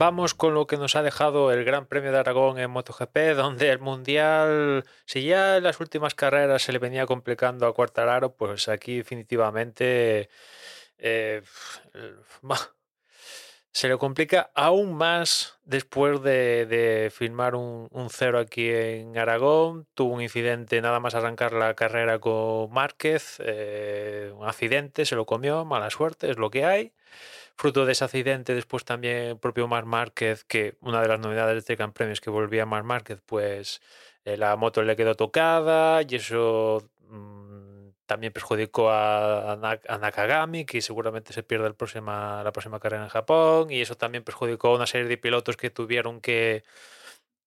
Vamos con lo que nos ha dejado el Gran Premio de Aragón en MotoGP, donde el Mundial, si ya en las últimas carreras se le venía complicando a Cuartararo, pues aquí definitivamente eh, se le complica aún más después de, de filmar un, un, cero aquí en Aragón. Tuvo un incidente nada más arrancar la carrera con Márquez, eh, un accidente, se lo comió, mala suerte, es lo que hay fruto de ese accidente, después también el propio Mar Márquez, que una de las novedades de este Gran Premio es que volvía Mar Márquez, pues eh, la moto le quedó tocada y eso también perjudicó a, Nakagami, que seguramente se pierde el próxima, la próxima carrera en Japón, y eso también perjudicó a una serie de pilotos que tuvieron que,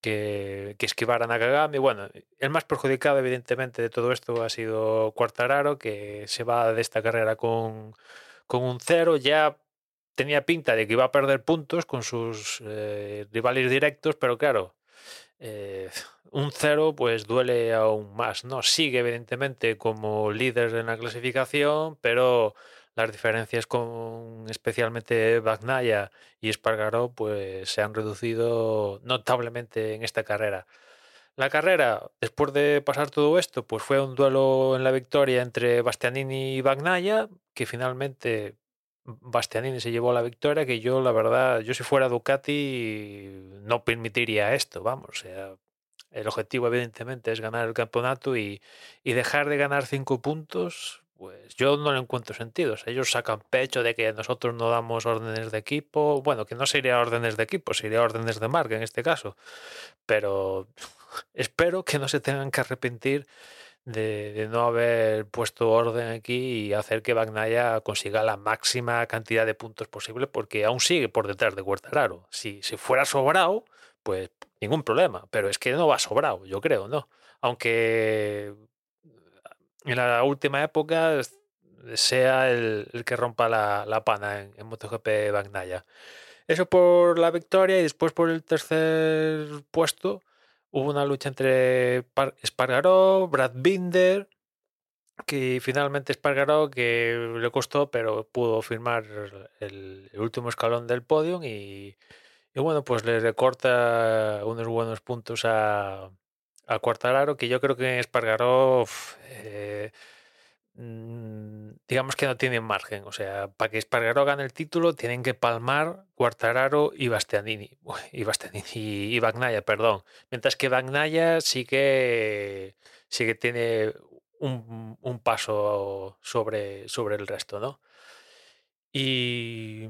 que, esquivar a Nakagami. Bueno, el más perjudicado, evidentemente, de todo esto ha sido Quartararo, que se va de esta carrera con, con un cero. Ya tenía pinta de que iba a perder puntos con sus eh, rivales directos, pero claro, eh, un cero pues duele aún más, ¿no? Sigue evidentemente como líder en la clasificación, pero las diferencias con especialmente Bagnaya y Espargaró pues se han reducido notablemente en esta carrera. La carrera, después de pasar todo esto, pues fue un duelo en la victoria entre Bastianini y Bagnaya, que finalmente Bastianini se llevó la victoria, que yo, la verdad, yo si fuera Ducati no permitiría esto, vamos. El objetivo, evidentemente, es ganar el campeonato y, y dejar de ganar cinco puntos, pues yo no le encuentro sentido. Ellos sacan pecho de que nosotros no damos órdenes de equipo. Bueno, que no sería órdenes de equipo, sería órdenes de marca en este caso. Pero espero que no se tengan que arrepentir de, no haber puesto orden aquí y hacer que Bagnaya consiga la máxima cantidad de puntos posible, porque aún sigue por detrás de Cuartararo. Si, si fuera sobrado, pues ningún problema, pero es que no va sobrado, yo creo, ¿no? Aunque en la última época sea el, el que rompa la, la pana en, en MotoGP Bagnaya. Eso por la victoria y después por el tercer puesto hubo una lucha entre Spargaró, Brad Binder, que finalmente Spargaró que le costó, pero pudo firmar el, último escalón del podio y, bueno, pues le recorta unos buenos puntos a, a Quartararo, que yo creo que Espargaró eh, digamos que no tienen margen. O sea, para que Espargaró gane el título, tienen que palmar Quartararo y Bastianini. Y Bastianini y Bagnaya, perdón. Mientras que Bagnaya sí que sí que tiene un, un paso sobre, sobre el resto, ¿no? Y,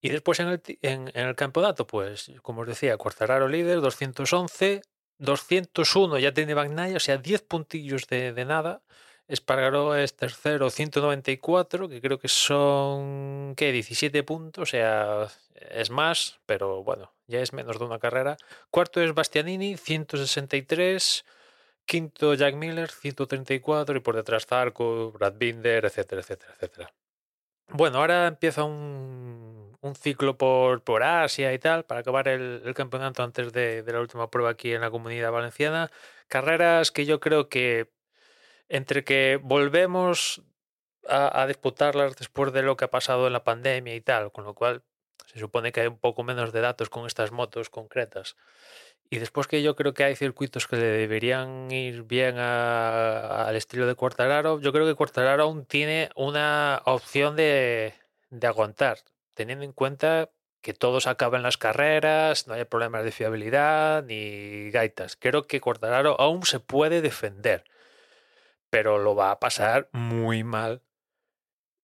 y después en el, en, en el campeonato, pues, como os decía, Quartararo líder, 211, 201 ya tiene Bagnaya, o sea, 10 puntillos de nada. Espargaró es tercero, 194, que creo que son, ¿qué? 17 puntos, o sea, es más, pero bueno, ya es menos de una carrera. Cuarto es Bastianini, 163. Quinto, Jack Miller, 134. Y por detrás Zarco, Brad Binder, etcétera, etcétera, etcétera. Bueno, ahora empieza un, un ciclo por, por, Asia y tal, para acabar el, el campeonato antes de, de la última prueba aquí en la comunidad valenciana. Carreras que yo creo que entre que volvemos a, disputarlas después de lo que ha pasado en la pandemia y tal, con lo cual se supone que hay un poco menos de datos con estas motos concretas. Y después que yo creo que hay circuitos que le deberían ir bien al estilo de Quartararo, yo creo que Quartararo aún tiene una opción de, de aguantar, teniendo en cuenta que todos acaban las carreras, no hay problemas de fiabilidad ni gaitas. Creo que Quartararo aún se puede defender pero lo va a pasar muy mal.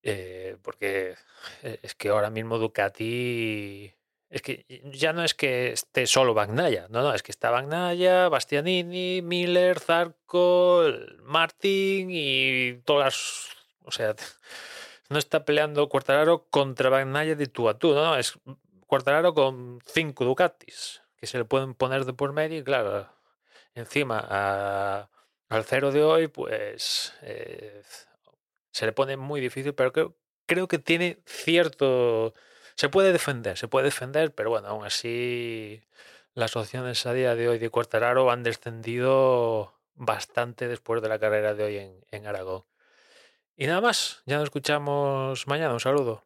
Eh, porque es que ahora mismo Ducati es que ya no es que esté solo Bagnaya, no, no, es que está Bagnaya, Bastianini, Miller, Zarco, Martin y todas las. O sea, no está peleando Cuartararo contra Bagnaya de tú a tú, no, no, es Cuartararo con cinco Ducatis que se le pueden poner de por medio y claro, encima al cero de hoy, pues eh, se le pone muy difícil, pero creo, creo que tiene cierto... Se puede defender, se puede defender, pero bueno, aún así las opciones a día de hoy de Cuartararo han descendido bastante después de la carrera de hoy en, en Aragón. Y nada más, ya nos escuchamos mañana, un saludo.